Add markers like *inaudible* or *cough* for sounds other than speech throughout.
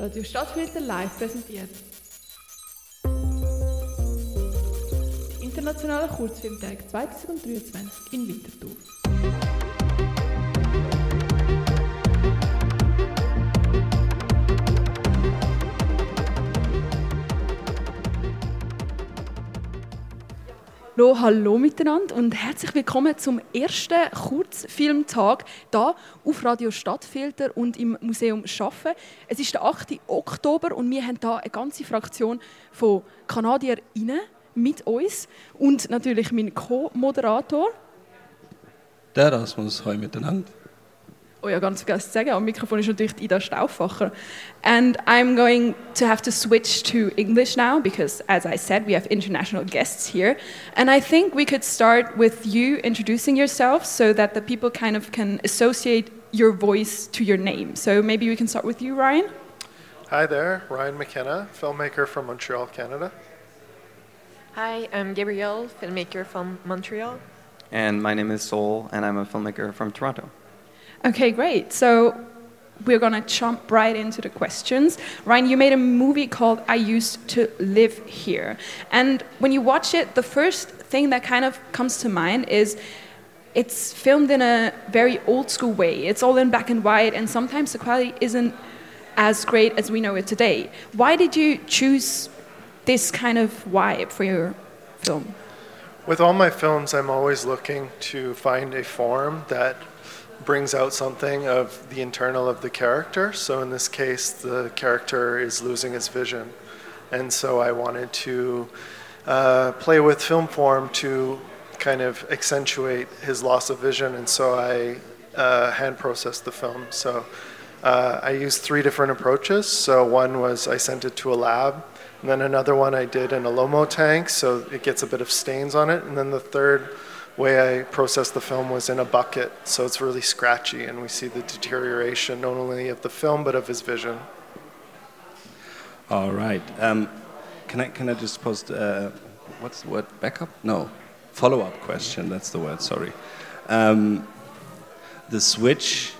Radio Stadtfilter live präsentiert. Internationaler Kurzfilmtag 2023 in Winterthur. Hallo, hallo miteinander und herzlich willkommen zum ersten Kurzfilmtag hier auf Radio Stadtfilter und im Museum Schaffen. Es ist der 8. Oktober und wir haben hier eine ganze Fraktion von KanadierInnen mit uns und natürlich mein Co-Moderator. Der Rasmus, heute miteinander. Oh ja, ganz vergessen zu sagen, am Mikrofon ist natürlich Ida Stauffacher. And I'm going to have to switch to English now because, as I said, we have international guests here. And I think we could start with you introducing yourself so that the people kind of can associate your voice to your name. So maybe we can start with you, Ryan. Hi there, Ryan McKenna, filmmaker from Montreal, Canada. Hi, I'm Gabrielle, filmmaker from Montreal. And my name is Sol, and I'm a filmmaker from Toronto. Okay, great. So we're going to jump right into the questions. Ryan, you made a movie called I Used to Live Here. And when you watch it, the first thing that kind of comes to mind is it's filmed in a very old school way. It's all in black and white, and sometimes the quality isn't as great as we know it today. Why did you choose this kind of vibe for your film? With all my films, I'm always looking to find a form that brings out something of the internal of the character. So in this case, the character is losing his vision. And so I wanted to uh, play with film form to kind of accentuate his loss of vision. And so I uh, hand processed the film. So uh, I used three different approaches. So one was I sent it to a lab. And then another one I did in a Lomo tank, so it gets a bit of stains on it. And then the third way I processed the film was in a bucket, so it's really scratchy, and we see the deterioration not only of the film but of his vision. All right. Um, can I can I just post uh, what's the word? Backup? No, follow-up question. That's the word. Sorry. Um, the switch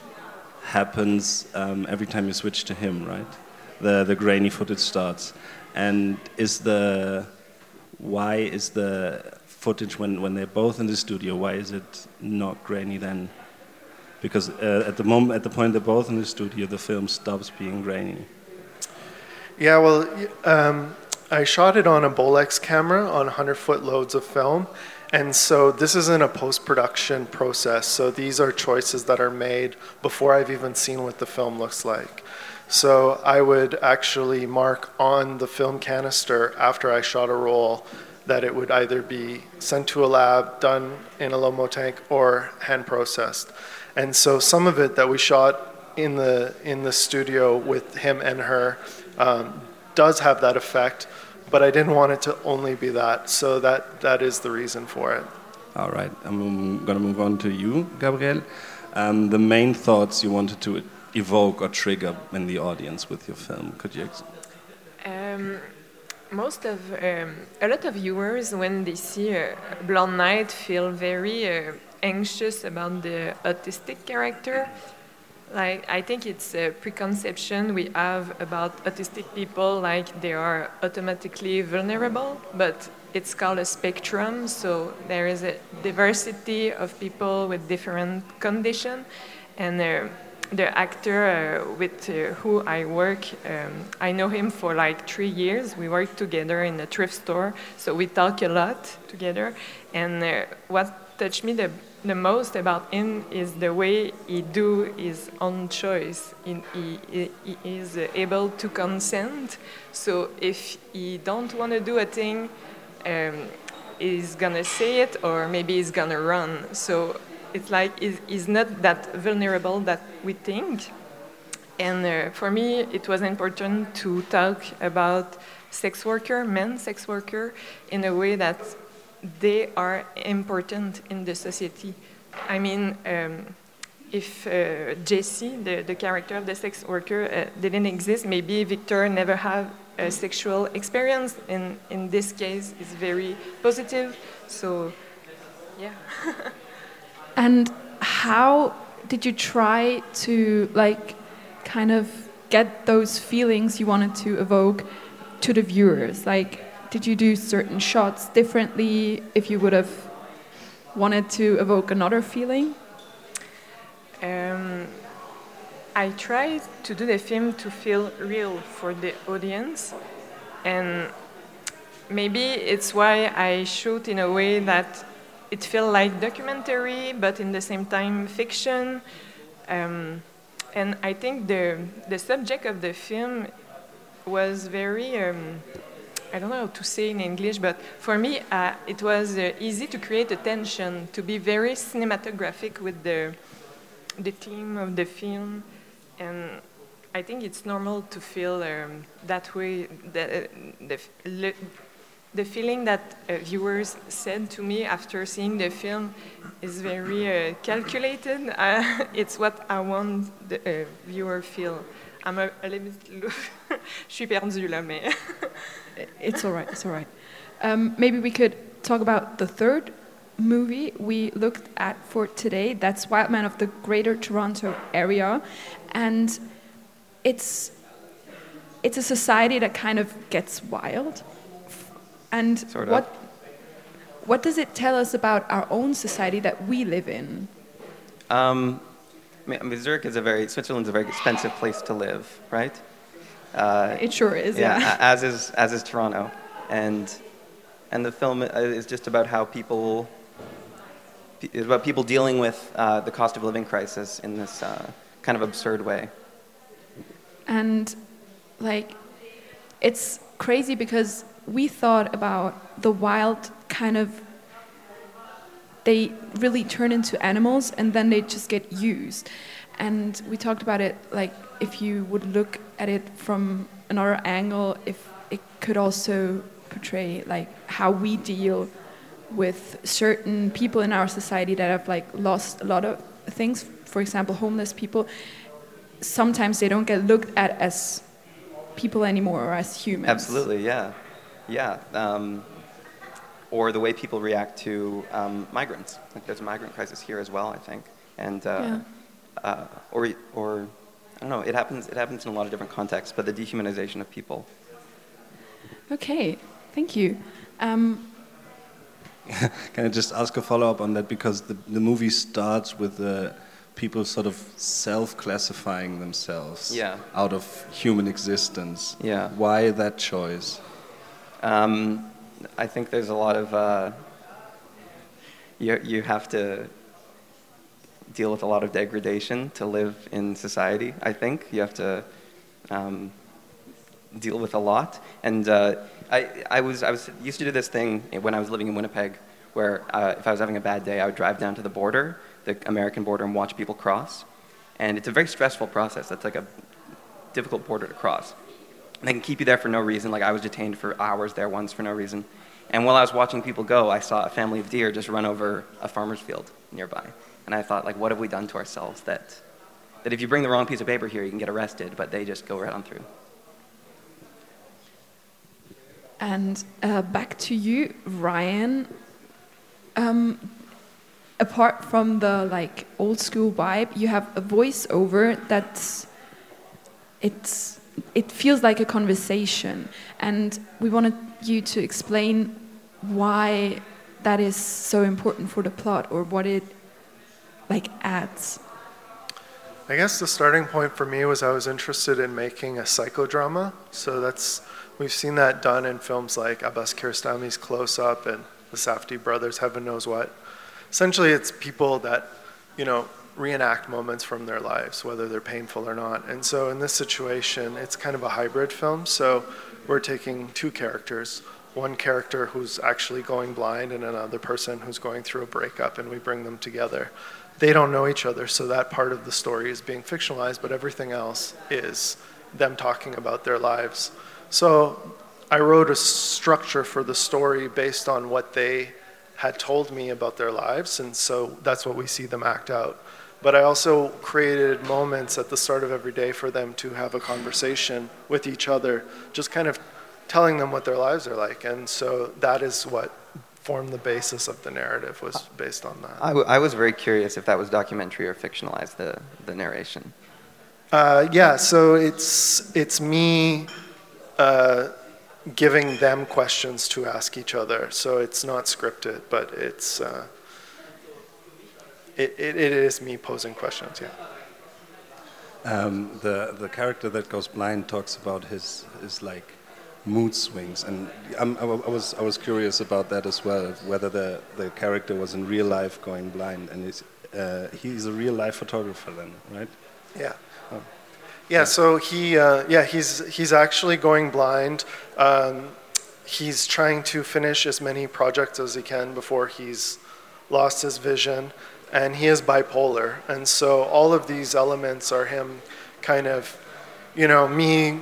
happens um, every time you switch to him, right? The the grainy footage starts, and is the why is the footage when, when they're both in the studio why is it not grainy then because uh, at the moment at the point they're both in the studio the film stops being grainy Yeah, well, um, I shot it on a Bolex camera on 100 foot loads of film. And so this isn't a post production process. So these are choices that are made before I've even seen what the film looks like. So I would actually mark on the film canister after I shot a roll that it would either be sent to a lab, done in a Lomo tank, or hand processed. And so some of it that we shot in the in the studio with him and her um, does have that effect, but I didn't want it to only be that. So that that is the reason for it. all right i'm going to move on to you gabrielle um, the main thoughts you wanted to evoke or trigger in the audience with your film could you ex- Um, most of um, a lot of viewers when they see uh, Blonde Night feel very uh, anxious about the autistic character. Like I think it's a preconception we have about autistic people, like they are automatically vulnerable, but it's called a spectrum. So there is a diversity of people with different conditions, and. Uh, the actor uh, with uh, who I work, um, I know him for like three years. We work together in a thrift store, so we talk a lot together. And uh, what touched me the, the most about him is the way he do his own choice. He, he, he is able to consent. So if he don't want to do a thing, um, he's gonna say it, or maybe he's gonna run. So it's like he's, he's not that vulnerable that we think. And uh, for me, it was important to talk about sex worker, men sex worker, in a way that they are important in the society. I mean, um, if uh, Jesse, the, the character of the sex worker, uh, didn't exist, maybe Victor never had a sexual experience. In, in this case, it's very positive. So, yeah. *laughs* And how did you try to like kind of get those feelings you wanted to evoke to the viewers? Like, did you do certain shots differently if you would have wanted to evoke another feeling? Um, I tried to do the film to feel real for the audience, and maybe it's why I shoot in a way that it feels like documentary, but in the same time fiction. Um, and I think the the subject of the film was very um, I don't know how to say in English, but for me uh, it was uh, easy to create a tension, to be very cinematographic with the the theme of the film, and I think it's normal to feel um, that way. The, the, the feeling that uh, viewers said to me after seeing the film is very uh, calculated. *laughs* Uh, it's what I want the uh, viewer feel. I'm a, a little bit. *laughs* Suis perdue là, mais. *laughs* it's all right. It's all right. Um, maybe we could talk about the third movie we looked at for today. That's Wild Man of the Greater Toronto Area, and it's it's a society that kind of gets wild and sort what, what does it tell us about our own society that we live in? Um, I mean, Zurich is a very, Switzerland's a very expensive place to live, right? Uh, it sure is, yeah. yeah. as is, as is Toronto. And, and the film is just about how people, it's about people dealing with uh, the cost of living crisis in this uh, kind of absurd way. And, like, it's crazy because we thought about the wild kind of they really turn into animals and then they just get used. And we talked about it like if you would look at it from another angle if it could also portray like how we deal with certain people in our society that have like lost a lot of things. For example homeless people sometimes they don't get looked at as people anymore or as humans. Absolutely yeah yeah. Um, or the way people react to um, migrants. Like there's a migrant crisis here as well, I think. And uh, yeah. uh, or or I don't know. It happens. It happens in a lot of different contexts. But the dehumanization of people. Okay. Thank you. Um, *laughs* Can I just ask a follow up on that because the the movie starts with the people sort of self-classifying themselves yeah. out of human existence. Yeah. Why that choice? Um, I think there's a lot of uh, you you have to deal with a lot of degradation to live in society. I think you have to um, deal with a lot, and uh, I I was I was used to do this thing when I was living in Winnipeg, where uh, if I was having a bad day, I would drive down to the border, the American border, and watch people cross, and it's a very stressful process. That's like a difficult border to cross. They can keep you there for no reason. Like I was detained for hours there once for no reason. And while I was watching people go, I saw a family of deer just run over a farmer's field nearby. And I thought, like, what have we done to ourselves that, that if you bring the wrong piece of paper here, you can get arrested, but they just go right on through. And uh, back to you, Ryan. Um, apart from the like old school vibe, you have a voiceover that's it's it feels like a conversation. And we wanted you to explain why that is so important for the plot or what it like adds. I guess the starting point for me was I was interested in making a psychodrama. So that's we've seen that done in films like Abbas Kiarostami's Close Up and the Safdie brothers, Heaven Knows What. Essentially, it's people that you know reenact moments from their lives, whether they're painful or not. And so in this situation, it's kind of a hybrid film. So we're taking two characters one character who's actually going blind and another person who's going through a breakup, and we bring them together. They don't know each other, so that part of the story is being fictionalized, but everything else is them talking about their lives. So I wrote a structure for the story based on what they had told me about their lives, and so that's what we see them act out. But I also created moments at the start of every day for them to have a conversation with each other, just kind of telling them what their lives are like. And so that is what formed the basis of the narrative was based on that. I, w- I was very curious if that was documentary or fictionalized, the, the narration. Uh, yeah, so it's it's me uh, giving them questions to ask each other. So it's not scripted, but it's uh, it, it, it is me posing questions. Yeah. Um, the the character that goes blind talks about his his like mood swings, and I'm, I, I was I was curious about that as well. Whether the the character was in real life going blind, and he's uh, he's a real life photographer then, right? Yeah. Yeah, so he, uh, yeah, he's, he's actually going blind. Um, he's trying to finish as many projects as he can before he's lost his vision. And he is bipolar. And so all of these elements are him kind of, you know, me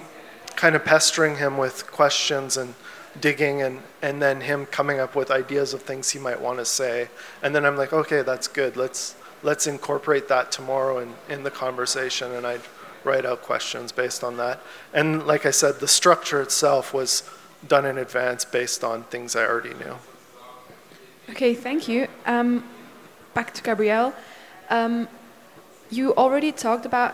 kind of pestering him with questions and digging and, and then him coming up with ideas of things he might want to say. And then I'm like, okay, that's good. Let's, let's incorporate that tomorrow in, in the conversation. And I'd write out questions based on that. And like I said, the structure itself was done in advance based on things I already knew. Okay, thank you. Um, back to Gabrielle. Um, you already talked about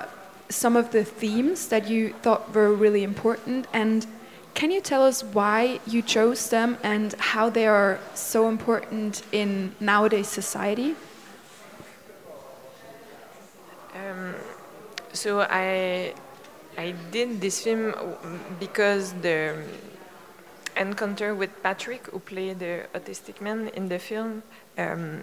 some of the themes that you thought were really important, and can you tell us why you chose them and how they are so important in nowadays society? Um, so I I did this film because the encounter with Patrick, who played the autistic man in the film, um,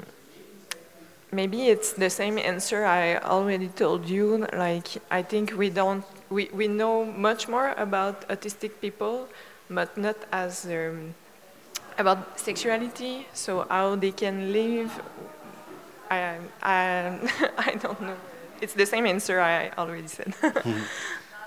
maybe it's the same answer I already told you. Like I think we don't we, we know much more about autistic people, but not as um, about sexuality. So how they can live. I I *laughs* I don't know. It's the same answer I already said. *laughs*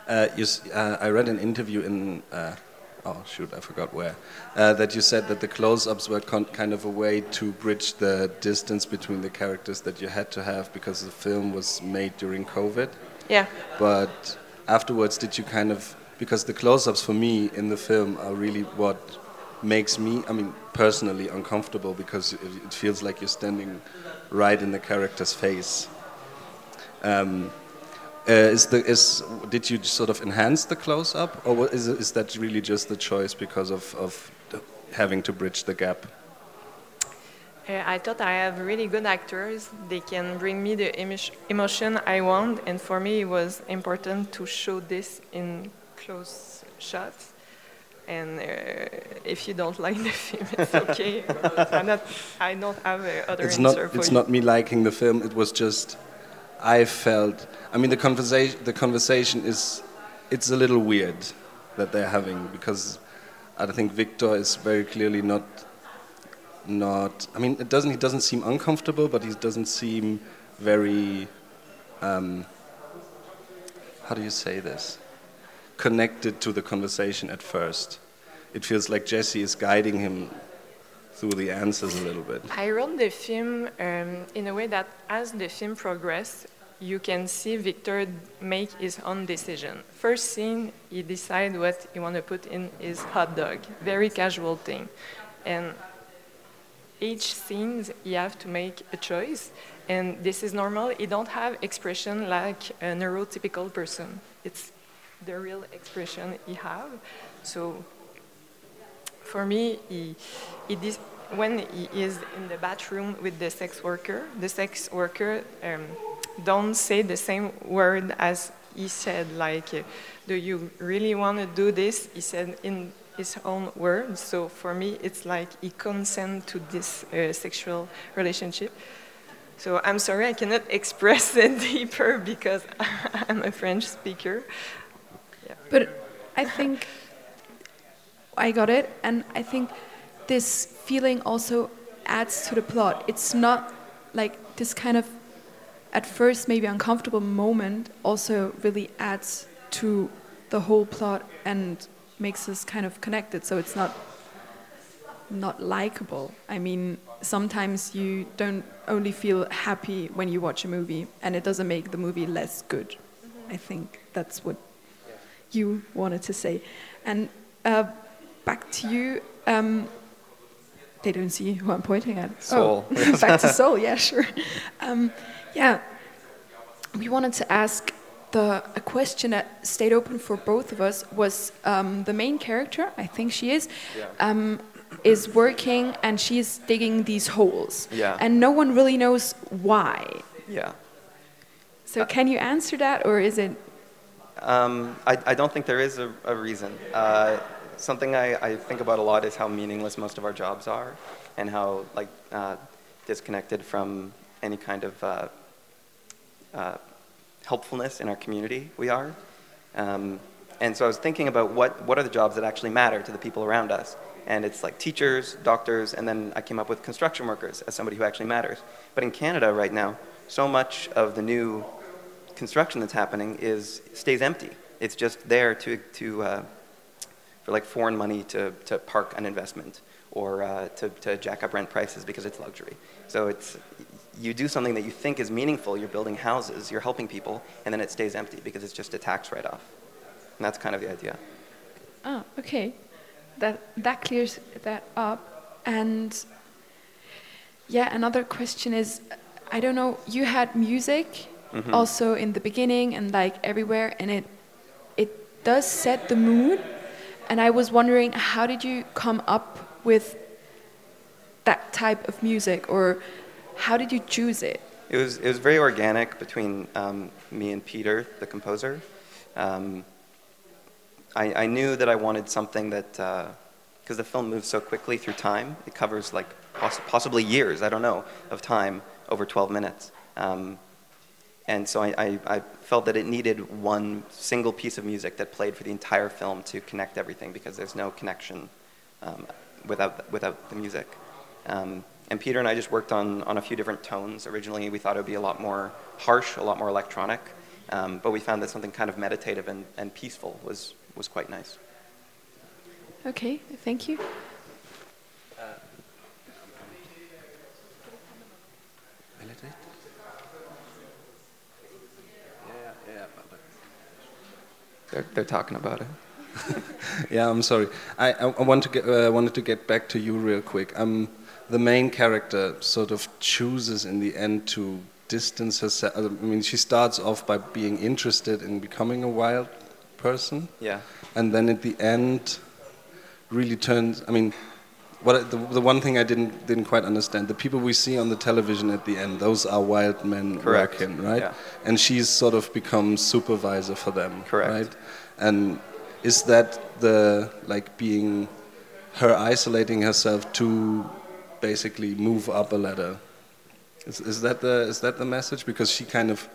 Uh, you, uh, I read an interview in, uh, oh shoot, I forgot where, uh, that you said that the close-ups were con- kind of a way to bridge the distance between the characters that you had to have because the film was made during COVID. yeah. But afterwards, did you kind of, because the close-ups for me in the film are really what makes me, I mean, personally uncomfortable because it, it feels like you're standing right in the character's face. Um, uh, is the is did you sort of enhance the close up, or is is that really just the choice because of of having to bridge the gap? Uh, I thought I have really good actors. They can bring me the emo- emotion I want, and for me it was important to show this in close shots. And uh, if you don't like the *laughs* film, it's okay. I'm not, I don't have uh, other It's not for it's you. not me liking the film. It was just I felt. I mean, the conversation the conversation is it's a little weird that they're having because I think Victor is very clearly not not. I mean, it doesn't he doesn't seem uncomfortable, but he doesn't seem very. Um, how do you say this? Connected to the conversation at first. It feels like Jesse is guiding him through the answers a little bit. I wrote the film um, in a way that as the film progressed, you can see Victor make his own decision. First scene, he decide what he want to put in his hot dog, very casual thing, and each scene he have to make a choice, and this is normal. He don't have expression like a neurotypical person. It's the real expression he have. So for me, he, he when he is in the bathroom with the sex worker, the sex worker um, don't say the same word as he said. Like, "Do you really want to do this?" He said in his own words. So for me, it's like he consent to this uh, sexual relationship. So I'm sorry, I cannot *laughs* express it deeper because *laughs* I'm a French speaker. But I think I got it, and I think this feeling also adds to the plot. It's not like this kind of, at first, maybe uncomfortable moment also really adds to the whole plot and makes us kind of connected. So it's not not likable. I mean, sometimes you don't only feel happy when you watch a movie, and it doesn't make the movie less good. I think that's what you wanted to say. And uh, back to you. Um, they don't see who I'm pointing at. Sol. Oh, *laughs* back to Sol, yeah, sure. Um, yeah, we wanted to ask the a question that stayed open for both of us was um, the main character. I think she is. Yeah. Um, is working and she's digging these holes. Yeah. And no one really knows why. Yeah. So can you answer that, or is it? Um, I, I don't think there is a, a reason. Uh, something I, I think about a lot is how meaningless most of our jobs are, and how like uh, disconnected from any kind of uh, helpfulness in our community we are. Um, and so I was thinking about what, what are the jobs that actually matter to the people around us. And it's like teachers, doctors, and then I came up with construction workers as somebody who actually matters. But in Canada right now, so much of the new construction that's happening is stays empty. It's just there to, to uh, for like foreign money to, to park an investment or uh, to, to jack up rent prices because it's luxury. So it's you do something that you think is meaningful. You're building houses, you're helping people, and then it stays empty because it's just a tax write-off. And that's kind of the idea. Oh, okay. That that clears that up. And yeah, another question is, I don't know. You had music Mhm. also in the beginning and like everywhere, and it it does set the mood. And I was wondering, how did you come up with that type of music, or how did you choose it? It was, it was very organic between um, me and Peter, the composer. Um, I, I knew that I wanted something that, because the film moves so quickly through time, it covers like poss- possibly years, I don't know, of time over 12 minutes. Um, and so I, I, I felt that it needed one single piece of music that played for the entire film to connect everything because there's no connection um, without, without the music. Um, and Peter and I just worked on, on a few different tones. Originally, we thought it would be a lot more harsh, a lot more electronic, um, but we found that something kind of meditative and, and peaceful was, was quite nice. Okay, thank you. They're, they're talking about it. *laughs* yeah, I'm sorry. I, I, I want to get, uh, wanted to get back to you real quick. Um, the main character sort of chooses in the end to distance herself. I mean, she starts off by being interested in becoming a wild person, Yeah. and then at the end, really turns. I mean, what the, the one thing I didn't didn't quite understand: the people we see on the television at the end, those are wild men Correct. working, right? Yeah. And she's sort of become supervisor for them, Correct. right? And is that the like being her isolating herself to basically move up a ladder? Is, is that the is that the message? Because she kind of,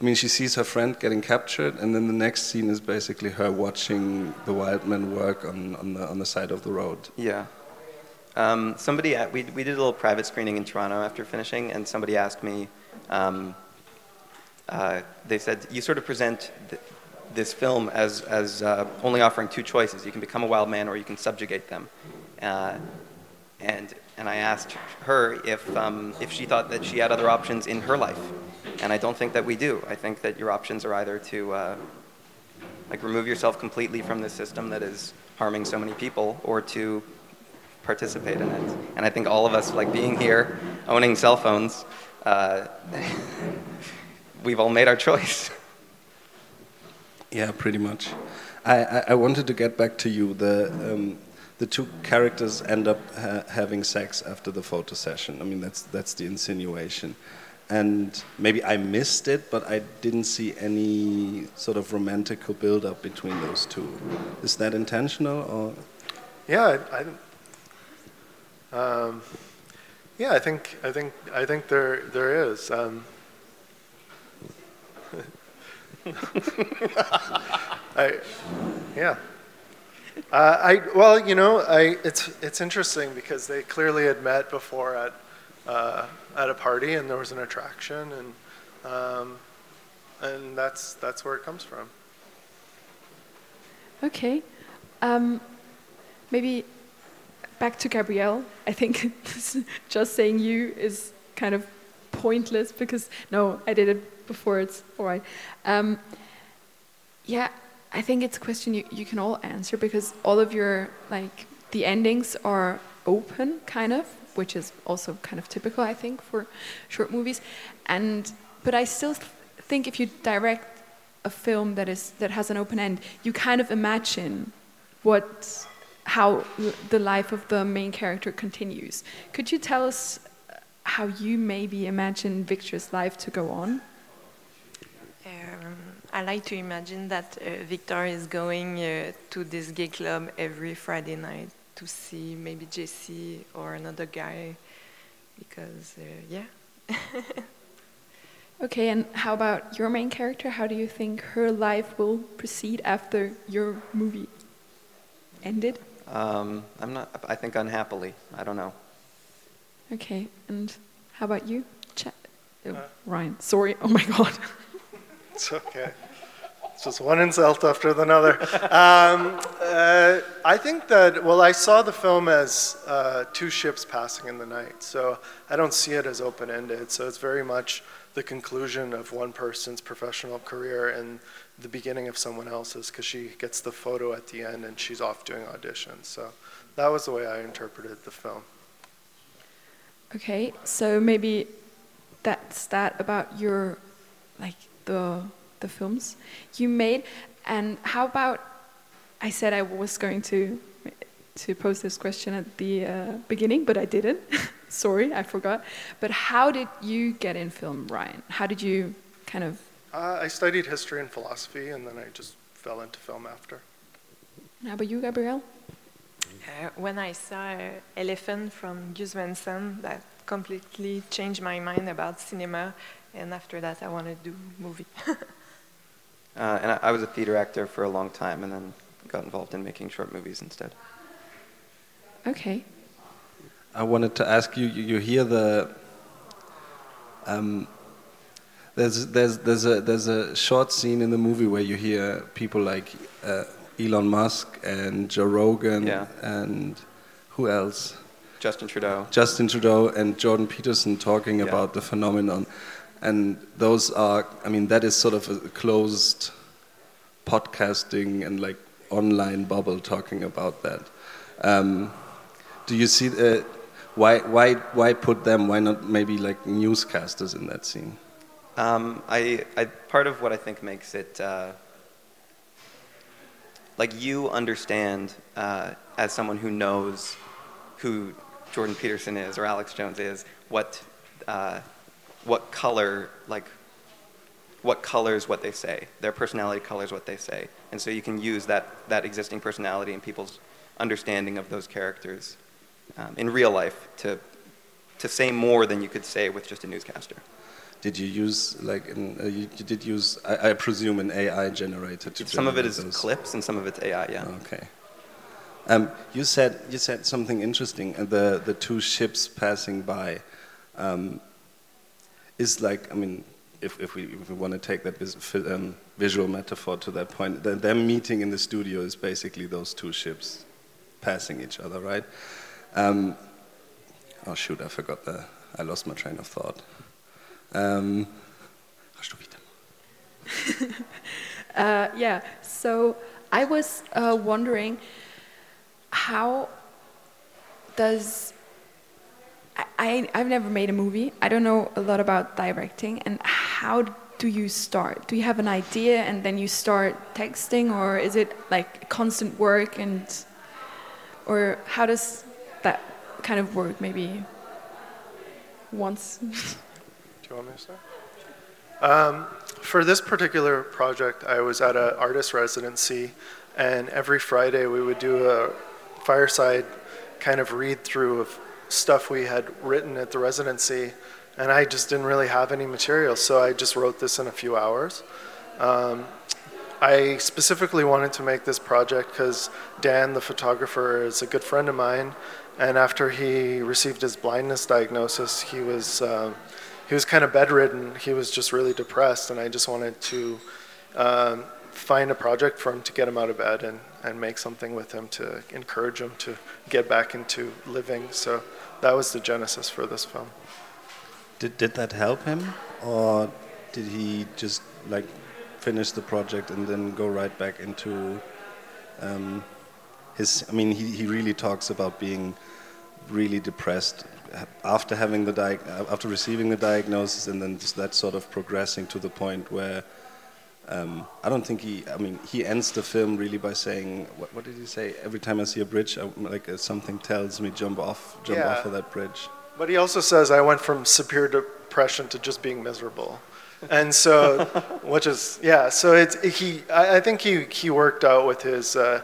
I mean, she sees her friend getting captured, and then the next scene is basically her watching the wild men work on on the on the side of the road. Yeah. Um, somebody, at, we, we did a little private screening in Toronto after finishing, and somebody asked me, um, uh, they said, you sort of present th- this film as, as uh, only offering two choices. You can become a wild man or you can subjugate them. Uh, and, and I asked her if, um, if she thought that she had other options in her life. And I don't think that we do. I think that your options are either to uh, like remove yourself completely from this system that is harming so many people or to participate in it. And I think all of us, like being here, owning cell phones, uh, *laughs* we've all made our choice. *laughs* Yeah, pretty much. I, I, I wanted to get back to you. The um, the two characters end up ha having sex after the photo session. I mean, that's that's the insinuation, and maybe I missed it, but I didn't see any sort of romantical build-up between those two. Is that intentional or? Yeah, I, I um, yeah, I think I think I think there there is. Um, *laughs* I, yeah. Uh, I well, you know, I it's it's interesting because they clearly had met before at uh, at a party, and there was an attraction, and um, and that's that's where it comes from. Okay. Um, maybe back to Gabrielle. I think *laughs* just saying you is kind of pointless because no, I did it before. It's all right. Um, yeah, I think it's a question you, you can all answer because all of your like the endings are open, kind of, which is also kind of typical, I think, for short movies. And but I still think if you direct a film that is that has an open end, you kind of imagine what how the life of the main character continues. Could you tell us uh, how you maybe imagine Victor's life to go on? I like to imagine that uh, Victor is going uh, to this gay club every Friday night to see maybe Jesse or another guy, because uh, yeah. *laughs* okay, and how about your main character? How do you think her life will proceed after your movie ended? Um, I'm not. I think unhappily. I don't know. Okay, and how about you, Ch- uh, Ryan? Sorry. Oh my *laughs* God. It's okay. It's just one insult after another. Um, uh, I think that, well, I saw the film as uh, two ships passing in the night, so I don't see it as open ended. So it's very much the conclusion of one person's professional career and the beginning of someone else's because she gets the photo at the end and she's off doing auditions. So that was the way I interpreted the film. Okay, so maybe that's that about your, like the the films you made, and how about? I said I was going to to pose this question at the uh, beginning, but I didn't. *laughs* Sorry, I forgot. But how did you get in film, Ryan? How did you kind of? Uh, I studied history and philosophy, and then I just fell into film after. How about you, Gabrielle? Uh, when I saw Elephant from Gus Van Sant, that completely changed my mind about cinema, and after that, I wanted to do movie. *laughs* uh, and I, I, was a theater actor for a long time, and then got involved in making short movies instead. Okay. I wanted to ask you. You, you hear the. Um, there's there's there's a there's a short scene in the movie where you hear people like uh, Elon Musk and Joe Rogan yeah. and who else? Justin Trudeau. Justin Trudeau and Jordan Peterson talking yeah. about the phenomenon. And those are, I mean, that is sort of a closed podcasting and like online bubble talking about that. Um, do you see, uh, why, why, why put them? Why not maybe like newscasters in that scene? Um, I, I, part of what I think makes it uh, like you understand uh, as someone who knows who Jordan Peterson is or Alex Jones is, what uh, what color like what colors what they say. Their personality colors what they say, and so you can use that that existing personality and people's understanding of those characters um, in real life to to say more than you could say with just a newscaster. Did you use like in, uh, you, you, did use I, I, presume an AI generator to some of it is those. clips and some of it's AI. Yeah. Okay. Um, you said you said something interesting. Uh, the the two ships passing by um, is like I mean, if if we if we want to take that um, visual metaphor to that point, the, them meeting in the studio is basically those two ships passing each other, right? Um, oh shoot, I forgot the. I lost my train of thought. Um, *laughs* uh, yeah. So I was uh, wondering how does I, I've never made a movie. I don't know a lot about directing. And how do you start? Do you have an idea and then you start texting, or is it like constant work and, or how does that kind of work? Maybe once. do you want me to start? Um, for this particular project, I was at an artist residency, and every Friday we would do a fireside kind of read through of stuff we had written at the residency, and I just didn't really have any material, so I just wrote this in a few hours. Um, I specifically wanted to make this project because Dan, the photographer, is a good friend of mine, and after he received his blindness diagnosis, he was um, he was kind of bedridden. He was just really depressed, and I just wanted to um, find a project for him to get him out of bed and, and make something with him to encourage him to get back into living. So that was the genesis for this film. Did, did that help him? Or did he just like finish the project and then go right back into um, his? I mean, he, he really talks about being really depressed after having the after receiving the diagnosis and then that sort of progressing to the point where Um, I don't think he. I mean, he ends the film really by saying, "What, what did he say? Every time I see a bridge, I, like uh, something tells me jump off, jump Yeah. off of that bridge." But he also says, I went from severe depression to just being miserable. *laughs* And so, which is, yeah, so it's, he, I, I think he, he worked out with his uh,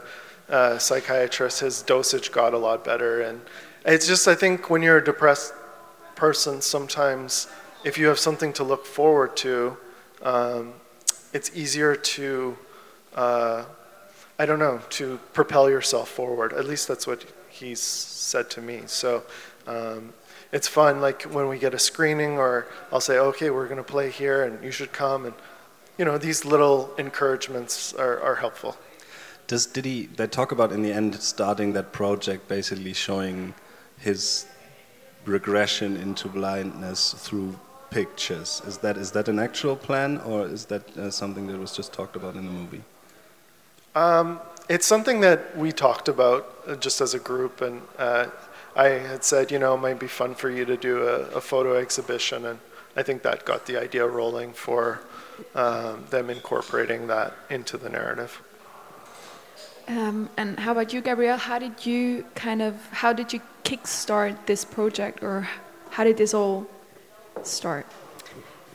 uh, psychiatrist, his dosage got a lot better. And it's just, I think when you're a depressed person, sometimes if you have something to look forward to, um, it's easier to, uh, I don't know, to propel yourself forward. At least that's what he's said to me. So um, it's fun, like when we get a screening, or I'll say, okay, we're going to play here, and you should come. And you know, these little encouragements are, are helpful. Does did he? They talk about in the end starting that project, basically showing his regression into blindness through pictures. Is that is that an actual plan, or is that uh, something that was just talked about in the movie? Um, it's something that we talked about uh, just as a group, and uh, I had said, you know, it might be fun for you to do a, a photo exhibition, and I think that got the idea rolling for um, them incorporating that into the narrative. Um, and how about you, Gabrielle? How did you kind of how did you kickstart this project, or how did this all start?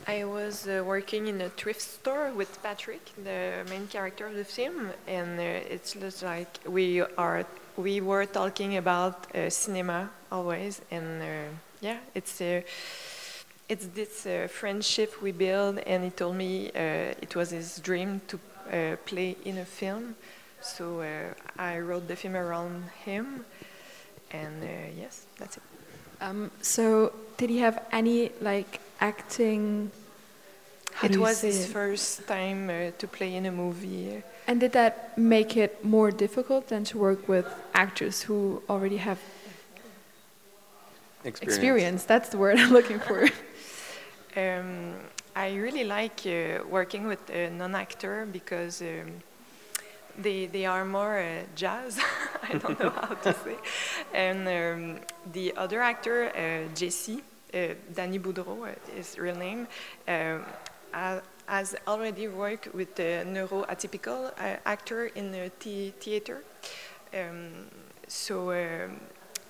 I was uh, working in a thrift store with Patrick, the main character of the film, and uh, it's just like we are we were talking about uh, cinema always, and uh, yeah, it's uh, it's this uh, friendship we build, and he told me it was his dream to play in a film, so I wrote the film around him, and yes, that's it. Um, so did he have any like acting? how it was his it? first time uh, to play in a movie. And did that make it more difficult than to work with actors who already have experience? That's the word I'm looking for. *laughs* Um, I really like uh, working with a non-actor because um, they they are more uh, jazz. *laughs* I don't know how to say. And um, the other actor, uh, Jesse, uh, Danny Boudreau, uh, his real name, um, ha- has already worked with a neuroatypical uh, actor in the the theater. Um, so um,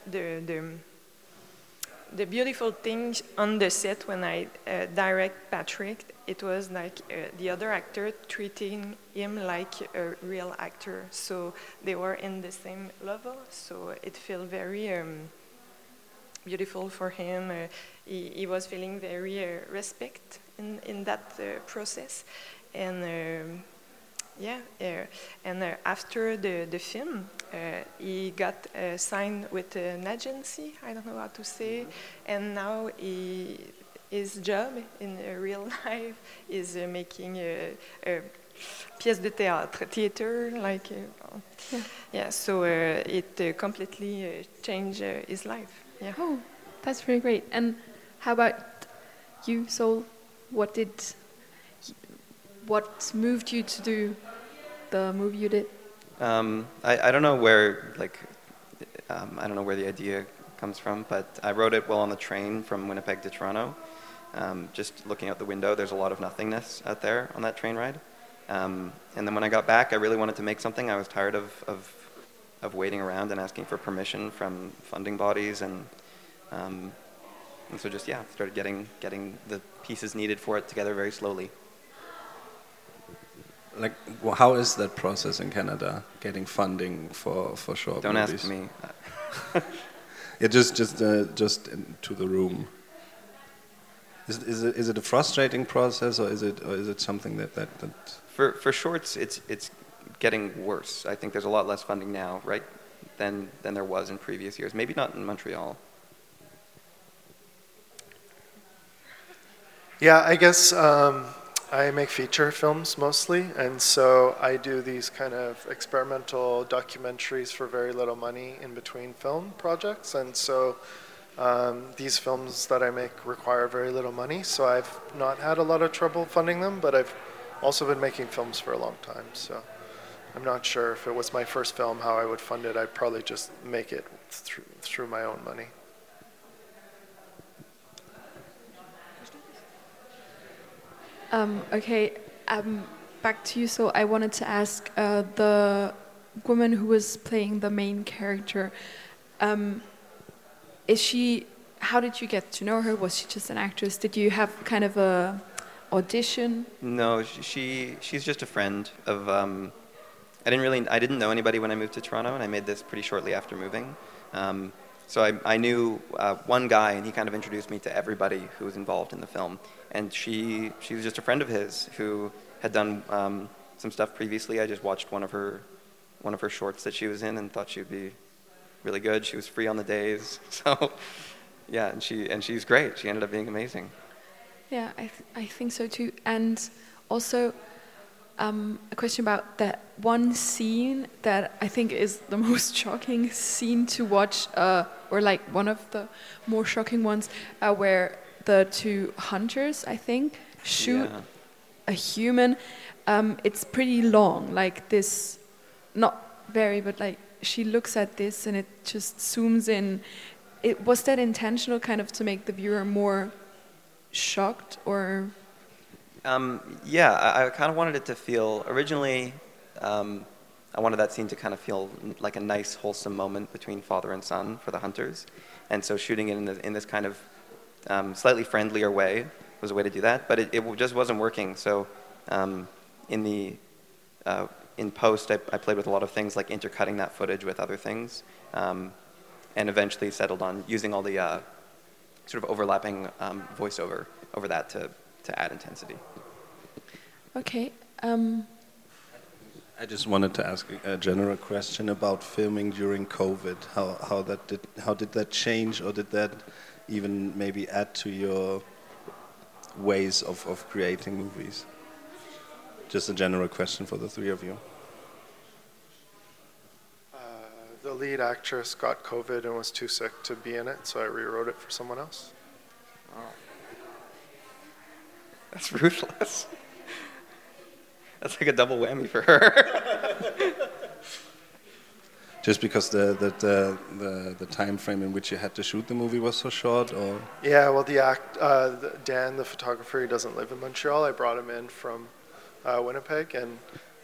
the the the beautiful thing on the set when I uh, direct Patrick, it was like uh, the other actor treating him like a real actor. So they were in the same level. So it felt very um, beautiful for him. Uh, he, he was feeling very uh, respect in in that uh, process, and. Um, yeah, uh, and after the, the film, he got uh, signed with an agency, I don't know how to say, and now he, his job in uh, real *laughs* life is uh, making a, pièce de théâtre, theater, like, uh, yeah. yeah, so uh, it uh, completely uh, changed uh, his life. Yeah. oh, that's really great. And how about you, Sol? What did what moved you to do the movie you did? Um, I, I don't know where like um, I don't know where the idea comes from, but I wrote it while on the train from Winnipeg to Toronto. Um, just looking out the window, there's a lot of nothingness out there on that train ride. Um, and then when I got back, I really wanted to make something. I was tired of, of, of waiting around and asking for permission from funding bodies, and um, and so just yeah, started getting getting the pieces needed for it together very slowly. Like, well, how is that process in Canada? Getting funding for for short Don't movies? ask me. *laughs* Yeah, just just uh, just into the room. Is, is it is it a frustrating process, or is it or is it something that that, that For for shorts, it's it's getting worse. I think there's a lot less funding now, right, than than there was in previous years. Maybe not in Montreal. Yeah, I guess um, I make feature films mostly, and so I do these kind of experimental documentaries for very little money in between film projects, and so um, these films that I make require very little money, so I've not had a lot of trouble funding them, but I've also been making films for a long time, so I'm not sure if it was my first film how I would fund it. I'd probably just make it through, through my own money. Um, okay, um, back to you. So I wanted to ask uh, the woman who was playing the main character. Um, is she? How did you get to know her? Was she just an actress? Did you have kind of a audition? No, she she's just a friend of. Um, I didn't really I didn't know anybody when I moved to Toronto, and I made this pretty shortly after moving. Um, so I, I knew uh, one guy, and he kind of introduced me to everybody who was involved in the film. And she she was just a friend of his who had done um, some stuff previously. I just watched one of her one of her shorts that she was in, and thought she'd be really good. She was free on the days, *laughs* so yeah, and she and she's great. She ended up being amazing. Yeah, I, th- I think so too. And also, um, a question about that one scene that I think is the *laughs* most shocking scene to watch, uh, or like one of the more shocking ones, uh, where the two hunters, I think, shoot Yeah. a human. Um, it's pretty long, like this, not very, but like she looks at this and it just zooms in. It was that intentional, kind of, to make the viewer more shocked or Um, yeah, I, I kind of wanted it to feel originally. Um, I wanted that scene to kind of feel like a nice, wholesome moment between father and son for the hunters, and so shooting it in, the, in this kind of um, slightly friendlier way was a way to do that. But it, it just wasn't working. So um, in the uh, in post, I, I played with a lot of things like intercutting that footage with other things, um, and eventually settled on using all the uh, sort of overlapping um, voiceover over that to, to add intensity. okay. Um, I just wanted to ask a a general question about filming during COVID. How how that did how did that change, or did that even maybe add to your ways of, of creating movies? Just a general question for the three of you. Uh, the lead actress got COVID and was too sick to be in it, so I rewrote it for someone else. That's ruthless. *laughs* That's like a double whammy for her. *laughs* Just because the the, the the the time frame in which you had to shoot the movie was so short, or Yeah, well, the act, uh, Dan, the photographer, he doesn't live in Montreal. I brought him in from uh, Winnipeg, and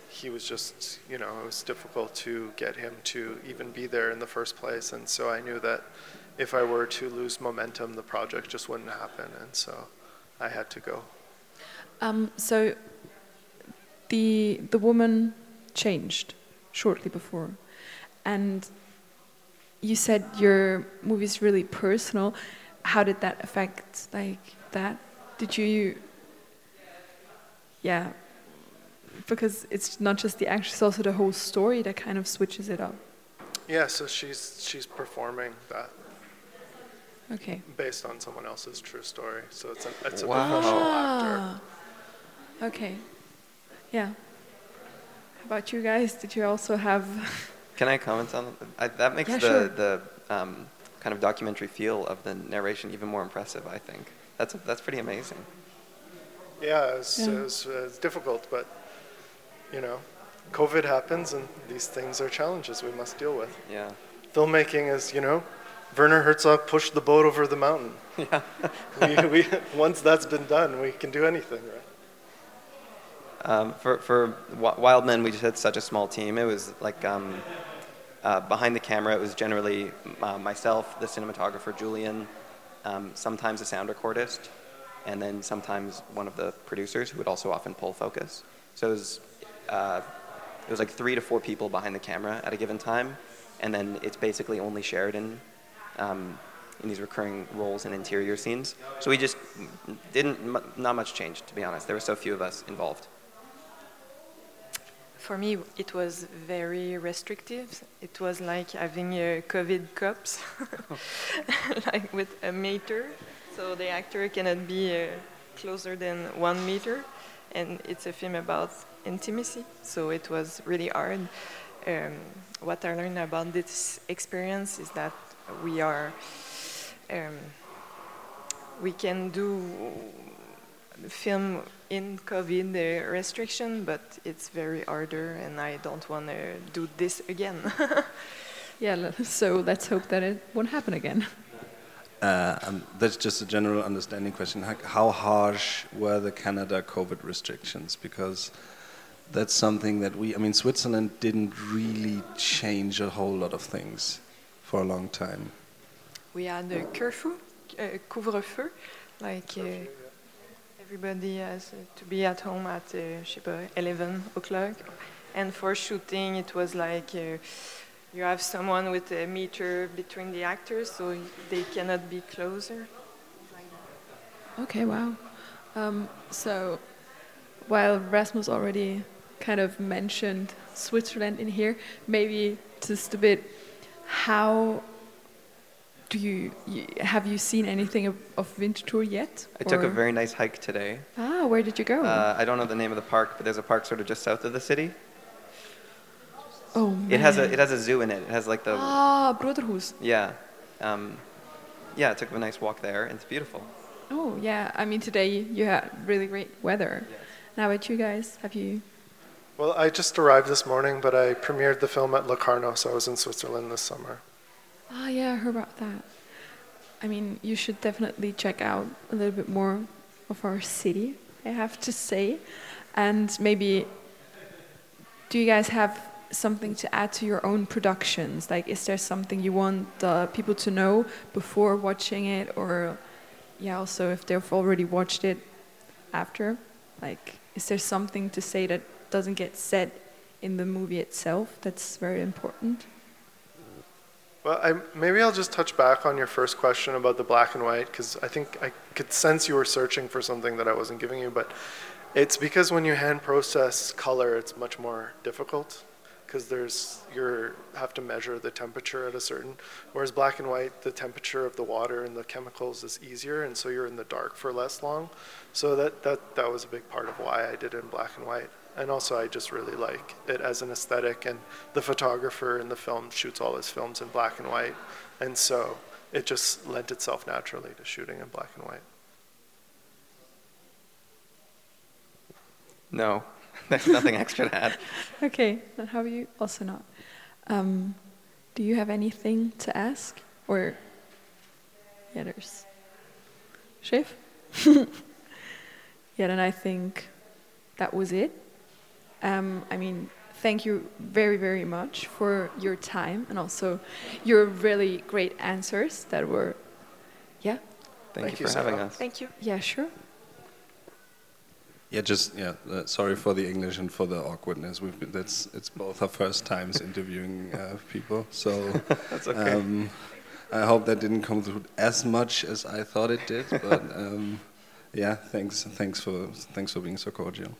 he was just, you know, it was difficult to get him to even be there in the first place. And so I knew that if I were to lose momentum, the project just wouldn't happen. And so I had to go. Um, so the the woman changed shortly before, and you said your movie is really personal. How did that affect like that? Did you? Yeah, because it's not just the action; it's also the whole story that kind of switches it up. Yeah, so she's she's performing that Okay. based on someone else's true story. So it's a it's a Wow. professional actor. Okay. Yeah. How about you guys? Did you also have? *laughs* Can I comment on that? I, that makes Yeah, the, sure. the um, kind of documentary feel of the narration even more impressive, I think. That's, that's pretty amazing. Yeah, it's Yeah. It, was, it difficult, but you know, COVID happens, and these things are challenges we must deal with. Yeah. Filmmaking is, you know, Werner Herzog pushed the boat over the mountain. *laughs* Yeah. we, we, once that's been done, we can do anything, right? Um, for for Wild Men, we just had such a small team. It was like um, uh, behind the camera, it was generally uh, myself, the cinematographer Julian, um, sometimes a sound recordist, and then sometimes one of the producers who would also often pull focus. So it was uh, it was like three to four people behind the camera at a given time, and then it's basically only Sheridan. Um, in these recurring roles in interior scenes, so we just didn't. mu- Not much changed, to be honest. There were so few of us involved. For me, it was very restrictive. It was like having uh, COVID cups, *laughs* like with a meter. So the actor cannot be uh, closer than one meter. And it's a film about intimacy. So it was really hard. Um, what I learned about this experience is that we are, um, we can do the film in COVID the restriction, but it's very harder, and I don't want to do this again. *laughs* Yeah. So let's hope that it won't happen again. uh, um, that's just a general understanding question. How, how harsh were the Canada COVID restrictions? Because that's something that we. I mean, Switzerland didn't really change a whole lot of things for a long time. We had a curfew, uh, couvre-feu, like uh, everybody has uh, to be at home at uh, pas, 11 o'clock. And for shooting, it was like uh, you have someone with a meter between the actors, so they cannot be closer. Okay, wow. Um, so, while Rasmus already kind of mentioned Switzerland in here, maybe just a bit, how do you, you have you seen anything of, of Winterthur yet? I took a very nice hike today. ah. Where did you go? Uh, I don't know the name of the park, but there's a park sort of just south of the city. oh man. It has a it has a zoo in it. It has like the ah Bruderhaus. yeah, um, yeah. I took a nice walk there, and it's beautiful. Oh yeah. I mean today you had really great weather. Now about you guys, have you? Well, I just arrived this morning, but I premiered the film at Locarno, so I was in Switzerland this summer. Ah yeah, I heard about that. I mean, you should definitely check out a little bit more of our city. I have to say, and maybe. Do you guys have something to add to your own productions? Like, is there something you want uh, people to know before watching it, or yeah, also if they've already watched it after? Like, is there something to say that doesn't get said in the movie itself that's very important? Well, I, maybe I'll just touch back on your first question about the black and white, because I think I could sense you were searching for something that I wasn't giving you, but it's because when you hand process color, it's much more difficult, because there's you have to measure the temperature at a certain, whereas black and white, the temperature of the water and the chemicals is easier, and so you're in the dark for less long. So that that that was a big part of why I did it in black and white. And also, I just really like it as an aesthetic. And the photographer in the film shoots all his films in black and white. And so it just lent itself naturally to shooting in black and white. No, *laughs* there's nothing extra to add. *laughs* Okay, then how are you? Also not. Um, do you have anything to ask? Or, yeah, there's. Chef? *laughs* yeah, and I think that was it. Um, I mean, thank you very, very much for your time and also your really great answers that were, yeah, Thank, Thank you you, for having Sarah. us. Thank you. yeah, sure. Yeah, just yeah. Uh, sorry for the English and for the awkwardness. We've been, that's it's both our first times *laughs* interviewing uh, people, so *laughs* That's okay. um, I hope that didn't come through as much as I thought it did. But *laughs* um, yeah, thanks, thanks for thanks for being so cordial.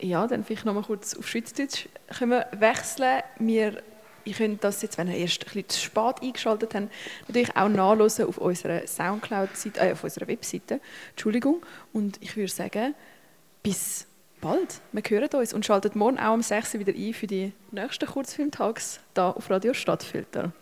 Ja, dann vielleicht noch mal kurz auf Schweizerdeutsch können wir wechseln. Wir, ihr könnt das jetzt, wenn ihr erst ein bisschen zu spät eingeschaltet habt, natürlich auch nachlesen auf unserer Soundcloud-Seite, äh, auf unserer Webseite. Entschuldigung. Und ich würde sagen, bis bald. Wir hören uns und schaltet morgen auch um 6 Uhr wieder ein für die nächsten Kurzfilmtags hier auf Radio Stadtfilter.